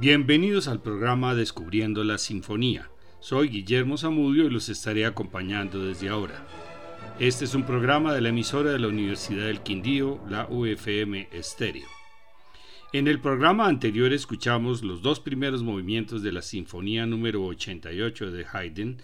Bienvenidos al programa Descubriendo la Sinfonía. Soy Guillermo Zamudio y los estaré acompañando desde ahora. Este es un programa de la emisora de la Universidad del Quindío, la UFM Estéreo. En el programa anterior escuchamos los dos primeros movimientos de la Sinfonía número 88 de Haydn,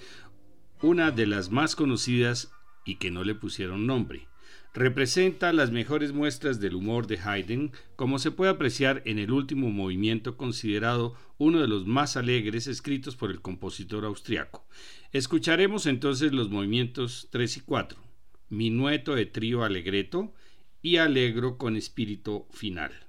una de las más conocidas y que no le pusieron nombre. Representa las mejores muestras del humor de Haydn, como se puede apreciar en el último movimiento considerado uno de los más alegres escritos por el compositor austriaco. Escucharemos entonces los movimientos 3 y 4, minueto de trío alegreto y alegro con espíritu final.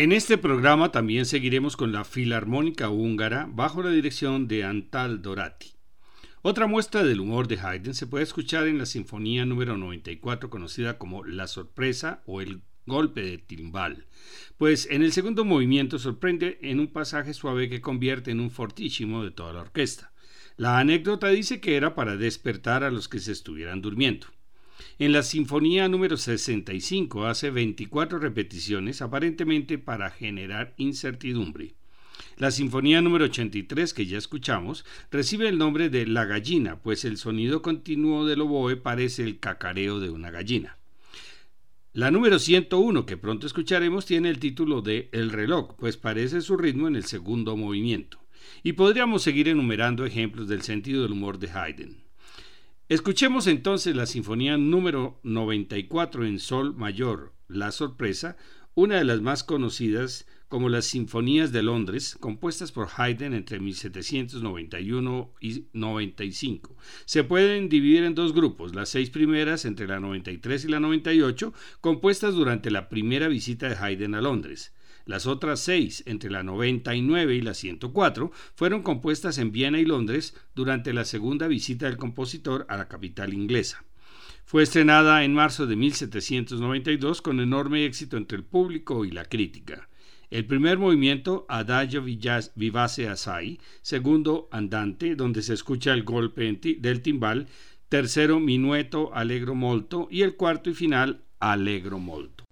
En este programa también seguiremos con la Filarmónica Húngara bajo la dirección de Antal Dorati. Otra muestra del humor de Haydn se puede escuchar en la Sinfonía número 94 conocida como La Sorpresa o el Golpe de Timbal, pues en el segundo movimiento sorprende en un pasaje suave que convierte en un fortísimo de toda la orquesta. La anécdota dice que era para despertar a los que se estuvieran durmiendo. En la Sinfonía número 65 hace 24 repeticiones aparentemente para generar incertidumbre. La Sinfonía número 83 que ya escuchamos recibe el nombre de La gallina, pues el sonido continuo del oboe parece el cacareo de una gallina. La número 101 que pronto escucharemos tiene el título de El reloj, pues parece su ritmo en el segundo movimiento. Y podríamos seguir enumerando ejemplos del sentido del humor de Haydn. Escuchemos entonces la Sinfonía número 94 en Sol Mayor, La Sorpresa, una de las más conocidas como las Sinfonías de Londres, compuestas por Haydn entre 1791 y 95. Se pueden dividir en dos grupos, las seis primeras entre la 93 y la 98, compuestas durante la primera visita de Haydn a Londres. Las otras seis, entre la 99 y la 104, fueron compuestas en Viena y Londres durante la segunda visita del compositor a la capital inglesa. Fue estrenada en marzo de 1792 con enorme éxito entre el público y la crítica. El primer movimiento, Adagio Vivace Assai, segundo, Andante, donde se escucha el golpe del timbal, tercero, Minueto Allegro Molto y el cuarto y final, Allegro Molto.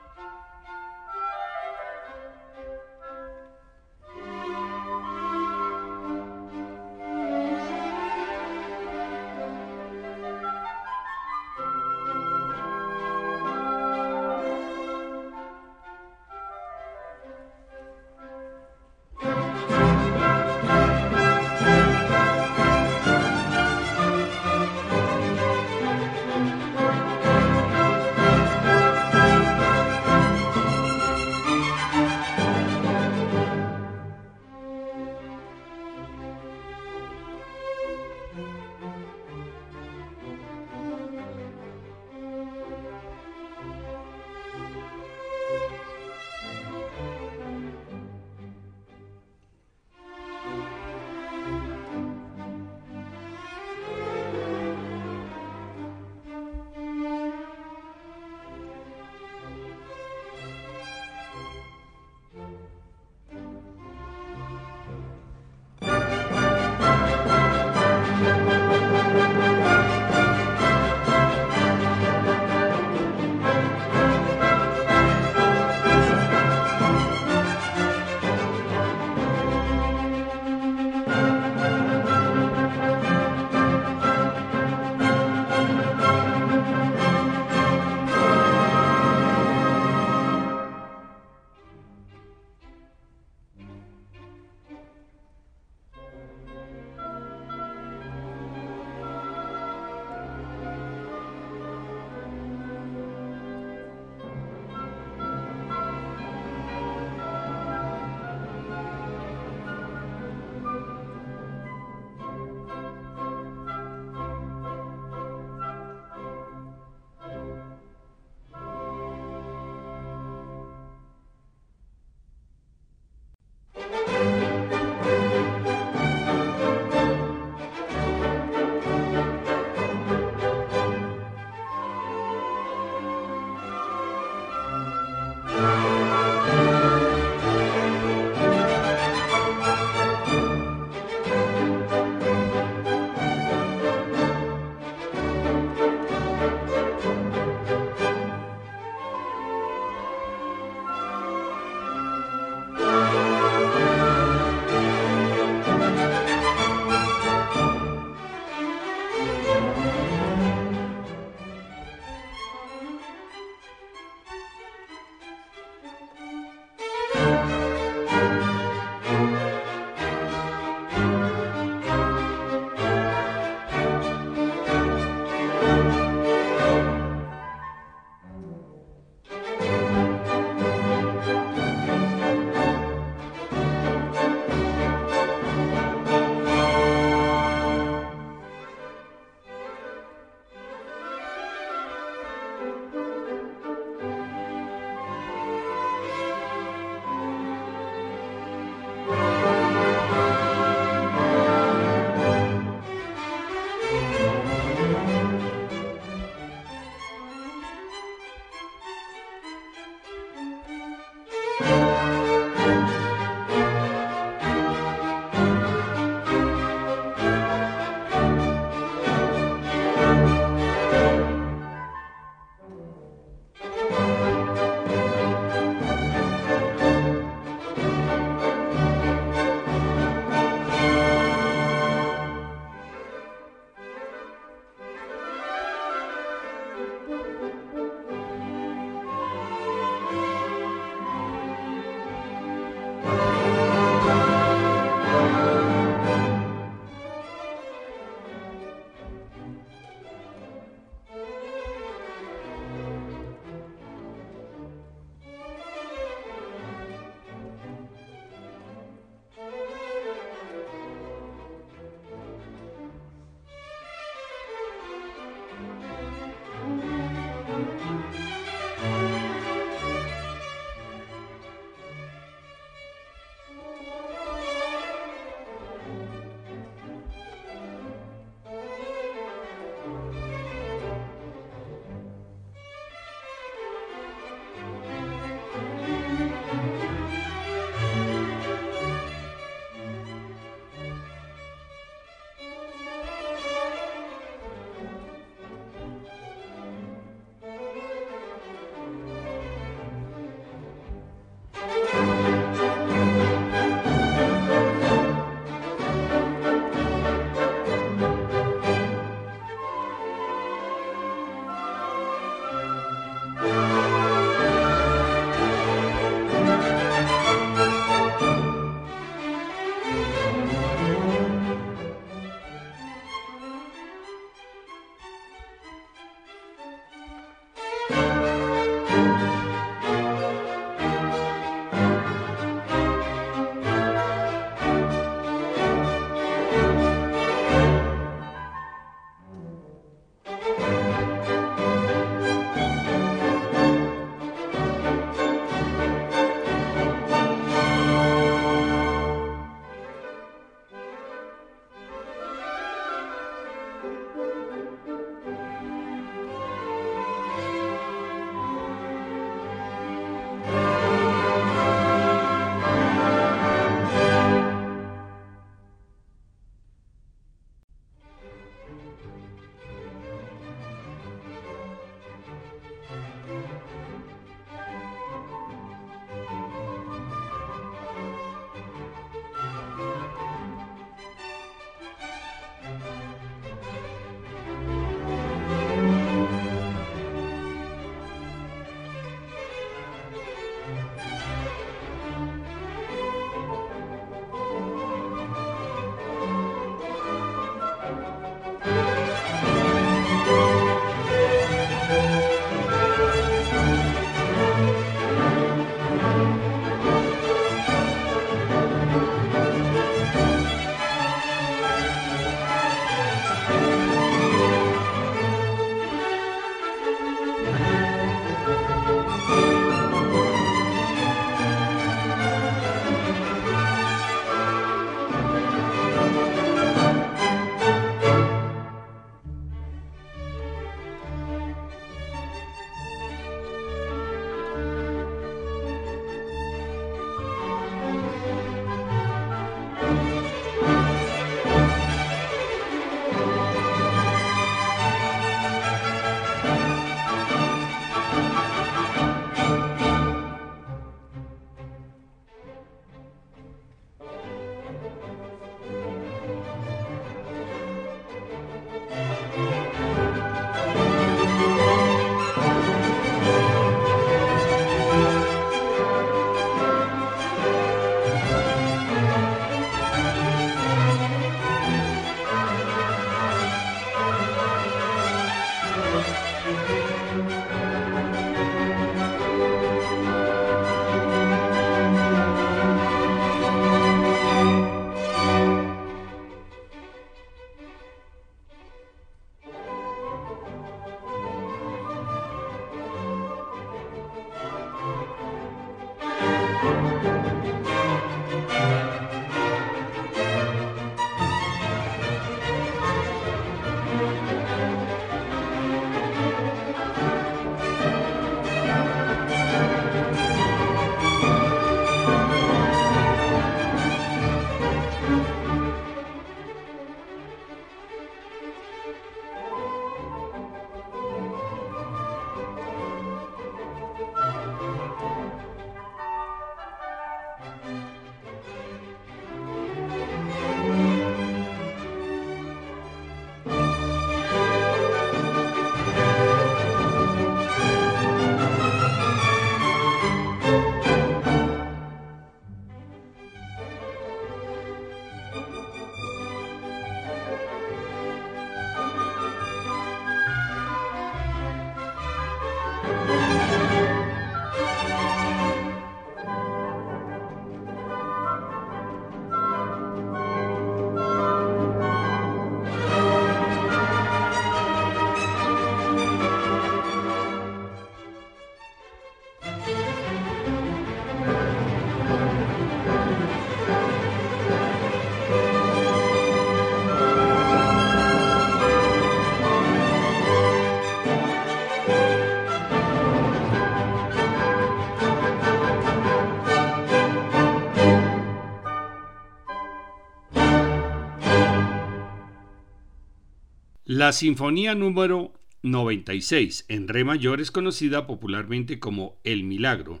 La Sinfonía número 96 en Re mayor es conocida popularmente como El Milagro.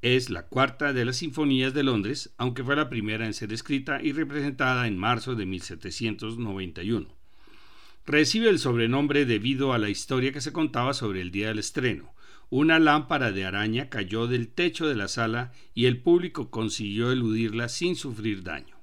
Es la cuarta de las sinfonías de Londres, aunque fue la primera en ser escrita y representada en marzo de 1791. Recibe el sobrenombre debido a la historia que se contaba sobre el día del estreno. Una lámpara de araña cayó del techo de la sala y el público consiguió eludirla sin sufrir daño.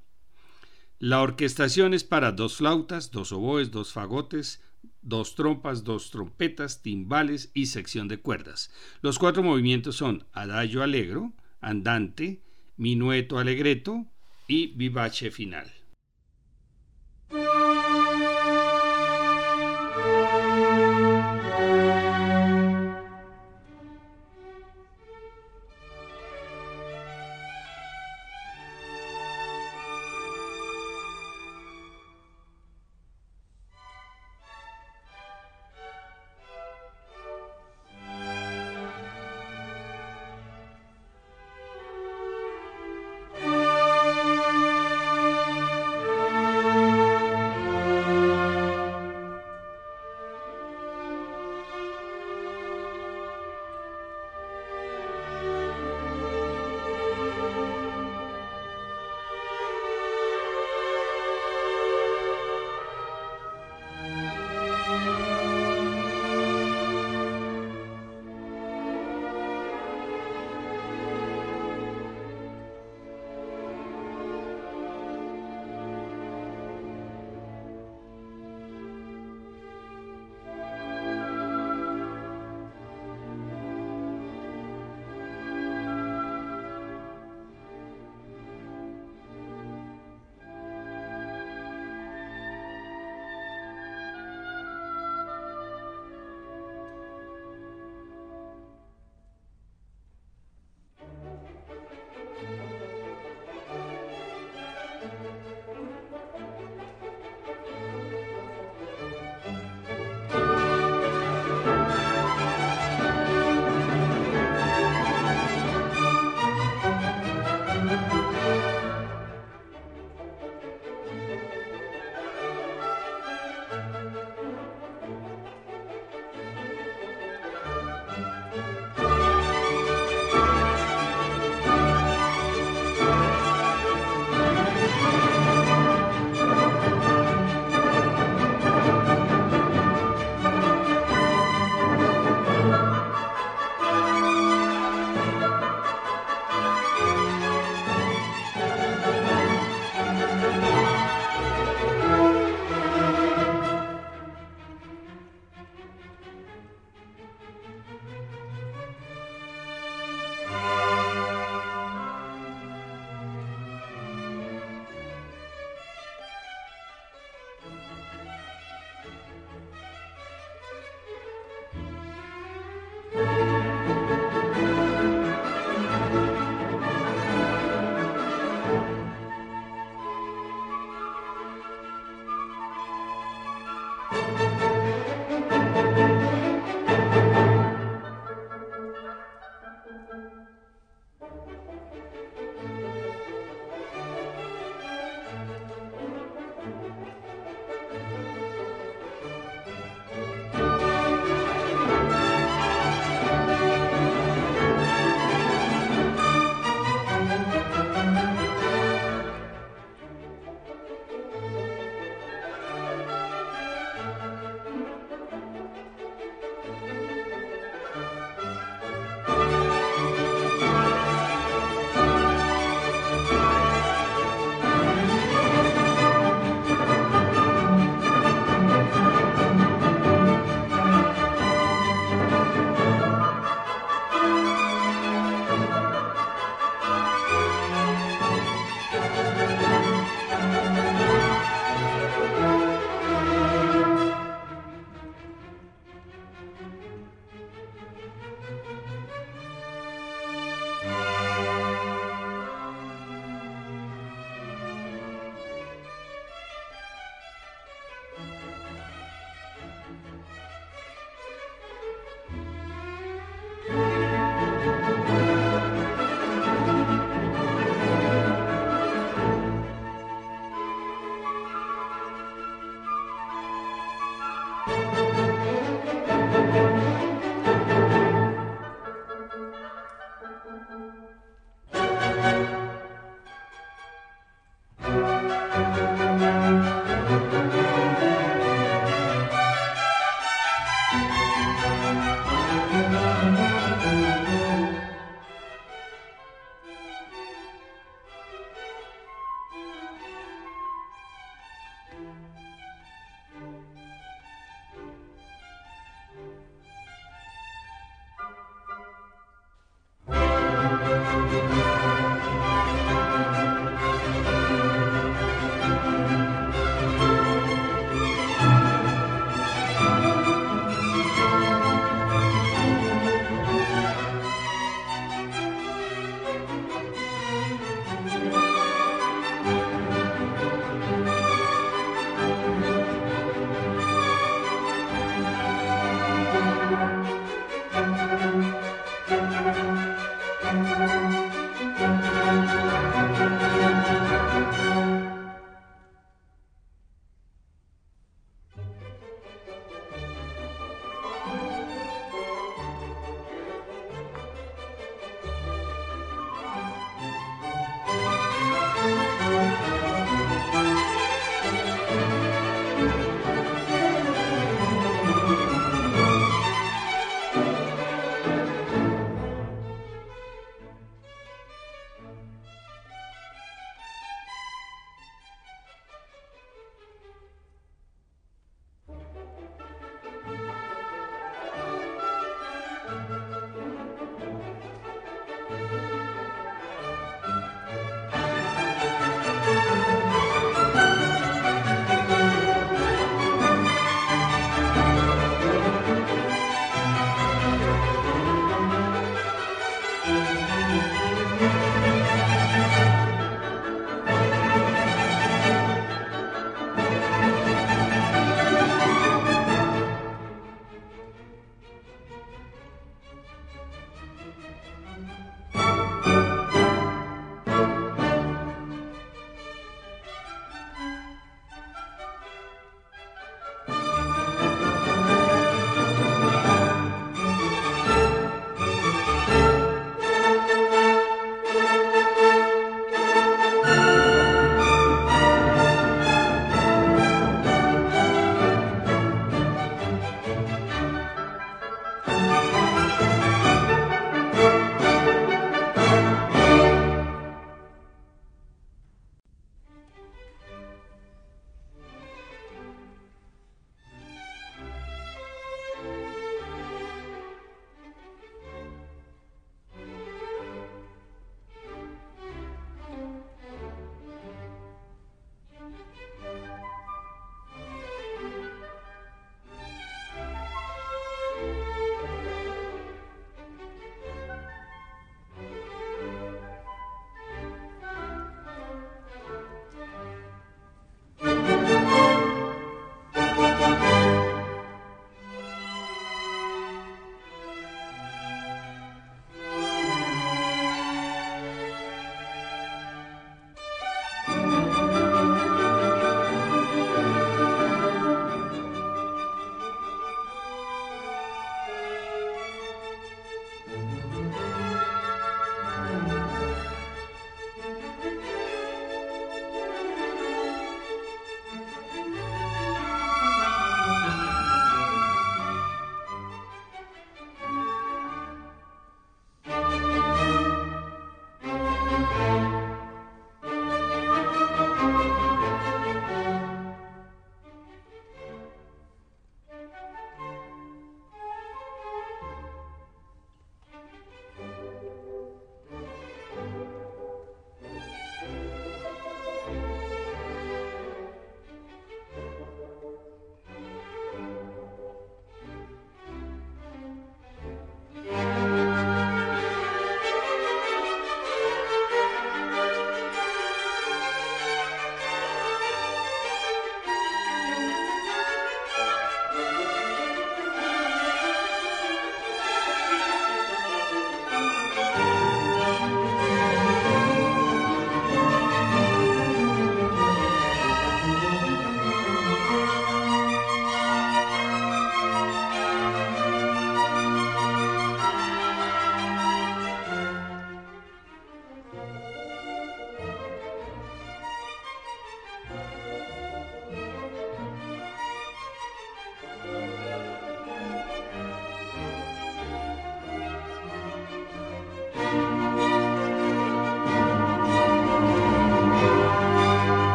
La orquestación es para dos flautas, dos oboes, dos fagotes, dos trompas, dos trompetas, timbales y sección de cuerdas. Los cuatro movimientos son adagio allegro, andante, minueto allegretto y vivace final.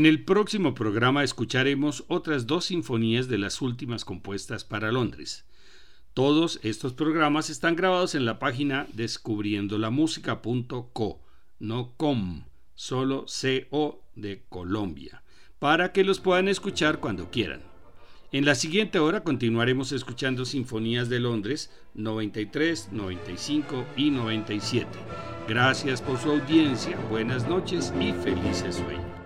En el próximo programa escucharemos otras dos sinfonías de las últimas compuestas para Londres. Todos estos programas están grabados en la página descubriendolamusica.co, no com, solo CO de Colombia, para que los puedan escuchar cuando quieran. En la siguiente hora continuaremos escuchando sinfonías de Londres 93, 95 y 97. Gracias por su audiencia, buenas noches y felices sueños.